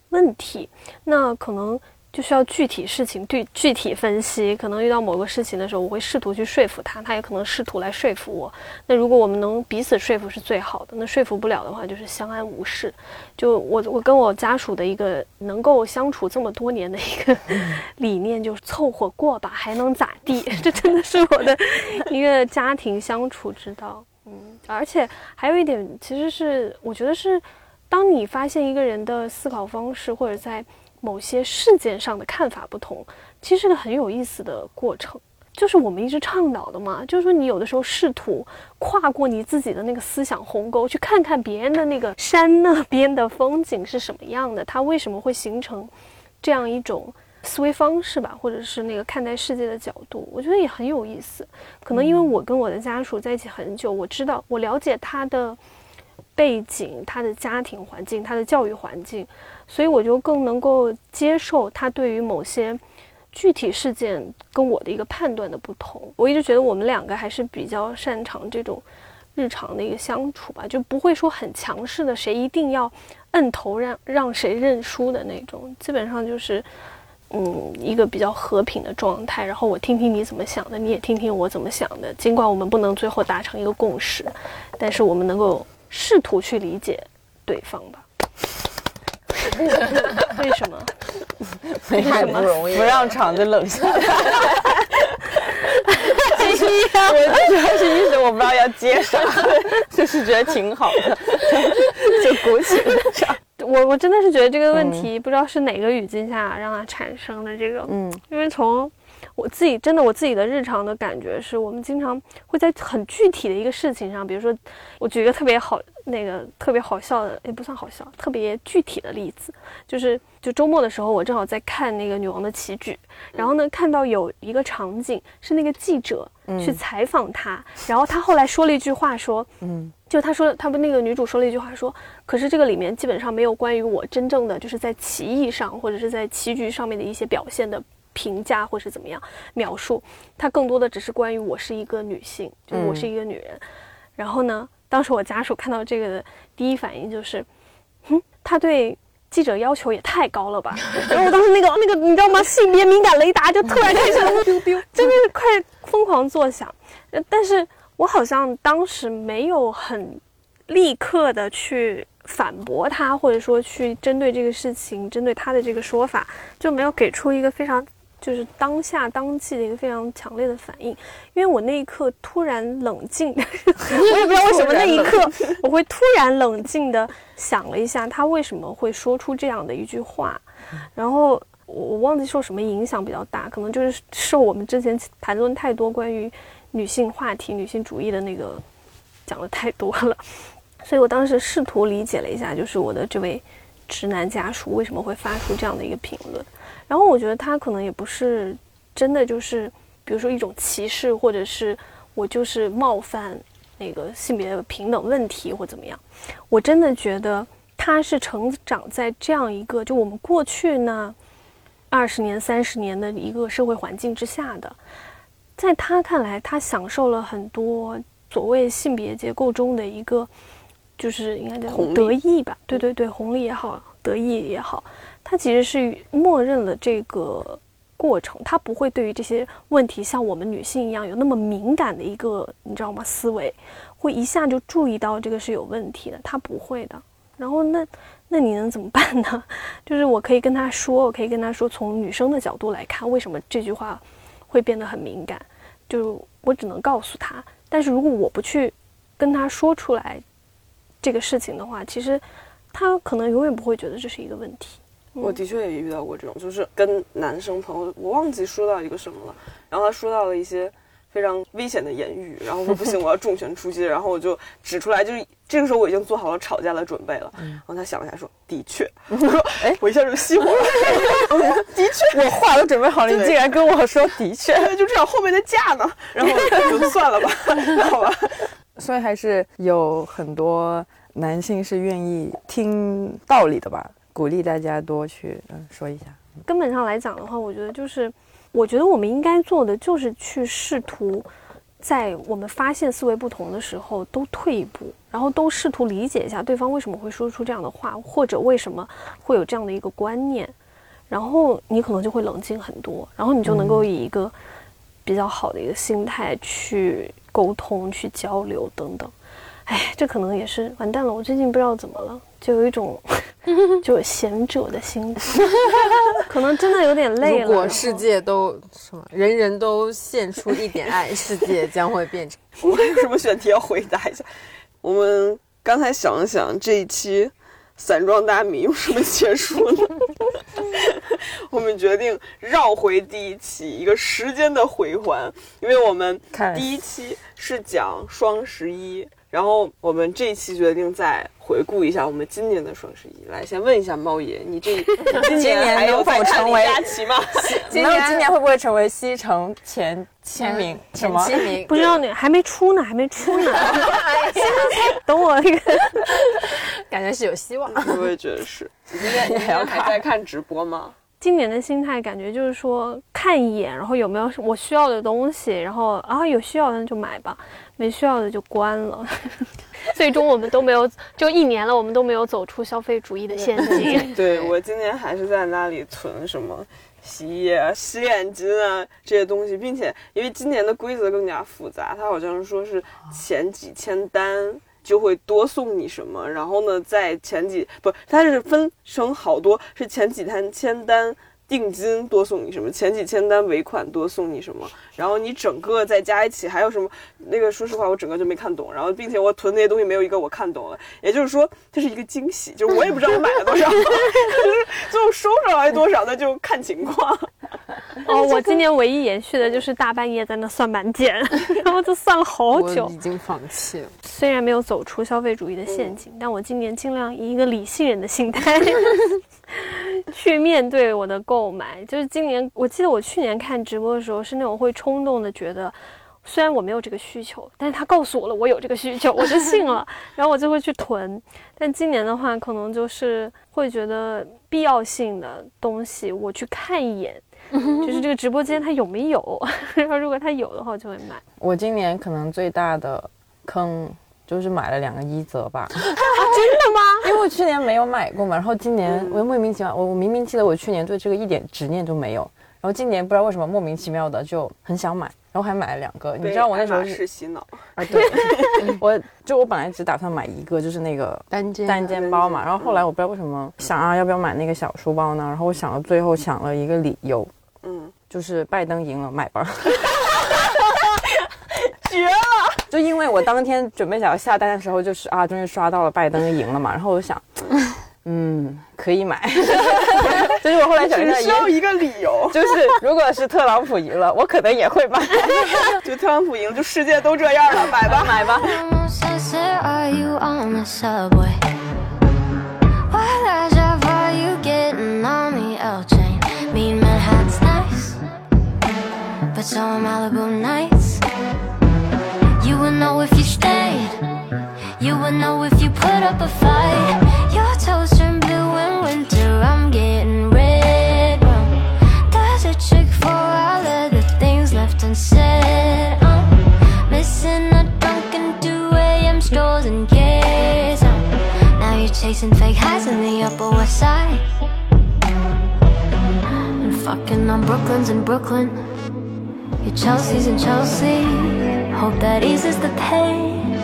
问题。那可能就需要具体事情对具体分析。可能遇到某个事情的时候，我会试图去说服他，他也可能试图来说服我。那如果我们能彼此说服是最好的。那说服不了的话，就是相安无事。就我我跟我家属的一个能够相处这么多年的一个 理念，就是凑合过吧，还能咋地？这真的是我的 一个家庭相处之道。嗯，而且还有一点，其实是我觉得是，当你发现一个人的思考方式或者在某些事件上的看法不同，其实是个很有意思的过程。就是我们一直倡导的嘛，就是说你有的时候试图跨过你自己的那个思想鸿沟，去看看别人的那个山那边的风景是什么样的，它为什么会形成这样一种思维方式吧，或者是那个看待世界的角度，我觉得也很有意思。可能因为我跟我的家属在一起很久，我知道我了解他的背景、他的家庭环境、他的教育环境，所以我就更能够接受他对于某些。具体事件跟我的一个判断的不同，我一直觉得我们两个还是比较擅长这种日常的一个相处吧，就不会说很强势的，谁一定要摁头让让谁认输的那种，基本上就是嗯一个比较和平的状态。然后我听听你怎么想的，你也听听我怎么想的。尽管我们不能最后达成一个共识，但是我们能够试图去理解对方吧。为什么？为什么不容易，不让场子冷下来。我主要是一直我不知道要接啥，就是觉得挺好的，就鼓起了掌。我我真的是觉得这个问题不知道是哪个语境下让它产生的这个，嗯，因为从我自己真的我自己的日常的感觉是，我们经常会在很具体的一个事情上，比如说我举一个特别好那个特别好笑的，也不算好笑，特别具体的例子，就是就周末的时候，我正好在看那个《女王的棋局》，然后呢看到有一个场景是那个记者去采访他，然后他后来说了一句话说，嗯，就他说，他们那个女主说了一句话说，可是这个里面基本上没有关于我真正的就是在棋艺上或者是在棋局上面的一些表现的评价或是怎么样描述，它更多的只是关于我是一个女性，就是我是一个女人。然后呢，当时我家属看到这个的第一反应就是，哼，他对记者要求也太高了吧。然后我当时那个那个你知道吗，性别敏感雷达就突然开始 丢丢真的是快疯狂作响。呃但是我好像当时没有很立刻的去反驳他，或者说去针对这个事情，针对他的这个说法，就没有给出一个非常就是当下当季的一个非常强烈的反应。因为我那一刻突然冷静，我也不知道为什么那一刻我会突然冷静的想了一下，他为什么会说出这样的一句话，然后。我我忘记受什么影响比较大，可能就是受我们之前谈论太多关于女性话题、女性主义的那个讲的太多了，所以我当时试图理解了一下，就是我的这位直男家属为什么会发出这样的一个评论。然后我觉得他可能也不是真的就是，比如说一种歧视，或者是我就是冒犯那个性别平等问题或怎么样。我真的觉得他是成长在这样一个就我们过去呢二十年、三十年的一个社会环境之下的。在他看来，他享受了很多所谓性别结构中的一个，就是应该叫红得意吧？对对对，红利也好，得意也好，他其实是默认了这个过程，他不会对于这些问题像我们女性一样有那么敏感的一个，你知道吗？思维会一下就注意到这个是有问题的，他不会的。然后那那你能怎么办呢？就是我可以跟他说，我可以跟他说，从女生的角度来看，为什么这句话会变得很敏感？就我只能告诉他，但是如果我不去跟他说出来这个事情的话，其实他可能永远不会觉得这是一个问题。我的确也遇到过这种，就是跟男生朋友，我忘记说到一个什么了，然后他说到了一些非常危险的言语，然后我说不行，我要重拳出击，然后我就指出来，就是这个时候我已经做好了吵架的准备了，然后他想了一下说，的确，我说，哎，我一下就熄火了，我说的确，我话都准备好了，你竟然跟我说的确，对，就这样后面的架呢，然后就算了吧，好吧，所以还是有很多男性是愿意听道理的吧，鼓励大家多去嗯说一下。根本上来讲的话，我觉得就是，我觉得我们应该做的就是去试图，在我们发现思维不同的时候，都退一步，然后都试图理解一下对方为什么会说出这样的话，或者为什么会有这样的一个观念，然后你可能就会冷静很多，然后你就能够以一个比较好的一个心态去沟通、去交流等等。哎，这可能也是完蛋了。我最近不知道怎么了，就有一种 就贤者的心态，可能真的有点累了。如果世界都什么，人人都献出一点爱，世界将会变成。我们有什么选题要回答一下？我们刚才想了想，这一期散装大米用什么结束呢？我们决定绕回第一期，一个时间的回环，因为我们第一期是讲双十一，然后我们这一期决定再回顾一下我们今年的双十一。来，先问一下猫爷，你这 今年还有能否成为佳琦吗？没有今年会不会成为西城前签名？什前么？签名不知道你还没出呢，还没出呢，等我那个。感觉是有希望。我也觉得是。你今天你还要还在看直播吗？今年的心态感觉就是说看一眼，然后有没有我需要的东西，然后啊有需要的就买吧，没需要的就关了。最终我们都没有，就一年了，我们都没有走出消费主义的陷阱。对 我今年还是在那里存什么洗衣液啊、洗脸巾啊这些东西，并且因为今年的规则更加复杂，它好像是说是前几千单。就会多送你什么，然后呢，在前几不，它是分成好多，是前几单签单定金多送你什么，前几千单尾款多送你什么，然后你整个再加一起还有什么？那个说实话，我整个就没看懂，然后并且我囤那些东西没有一个我看懂了，也就是说这是一个惊喜，就是我也不知道我买了多少，就是最后收上来多少那就看情况。哦，我今年唯一延续的就是大半夜在那算满减，然后就算了好我久已。经放弃了。虽然没有走出消费主义的陷阱，但我今年尽量以一个理性人的心态 去面对我的购买。就是今年，我记得我去年看直播的时候，是那种会冲动的觉得，虽然我没有这个需求，但是他告诉我了我有这个需求，我就信了，然后我就会去囤。但今年的话，可能就是会觉得必要性的东西，我去看一眼，就是这个直播间它有没有，然后如果它有的话，我就会买。我今年可能最大的坑就是买了两个一折吧，真的吗？因为我去年没有买过嘛，然后今年我莫名其妙，我我明明记得我去年对这个一点执念都没有，然后今年不知道为什么莫名其妙的就很想买，然后还买了两个。你知道我那时候是洗脑，啊，对，我就我本来只打算买一个，就是那个单肩单肩包嘛，然后后来我不知道为什么想啊要不要买那个小书包呢，然后我想了最后想了一个理由，嗯，就是拜登赢了，买吧。绝了！就因为我当天准备想要下单的时候，就是啊，终于刷到了拜登赢了嘛，然后我就想，嗯，可以买。就是我后来想一下，需要一个理由，就是如果是特朗普赢了，我可能也会买。就特朗普赢，就世界都这样了，买吧，买吧。But so Malibu nights. You would know if you stayed. You would know if you put up a fight. Your toes turn blue in winter. I'm getting red rum. Does a trick for all of the things left unsaid. I'm missing a Dunkin' 2 a.m. strolls and gays. Um, now you're chasing fake highs in the Upper West Side. And fucking on Brooklyn's in Brooklyn. Your Chelsea's in Chelsea. Hope that eases the pain.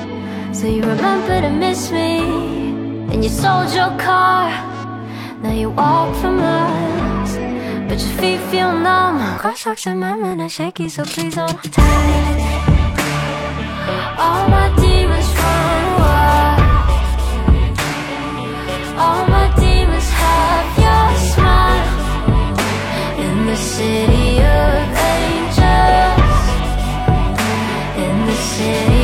So you remember to miss me. And you sold your car. Now you walk for miles. But your feet feel numb. Crosswalks and are shaky, so please hold tight. All my demons run wild. All my demons have your smile. In the city city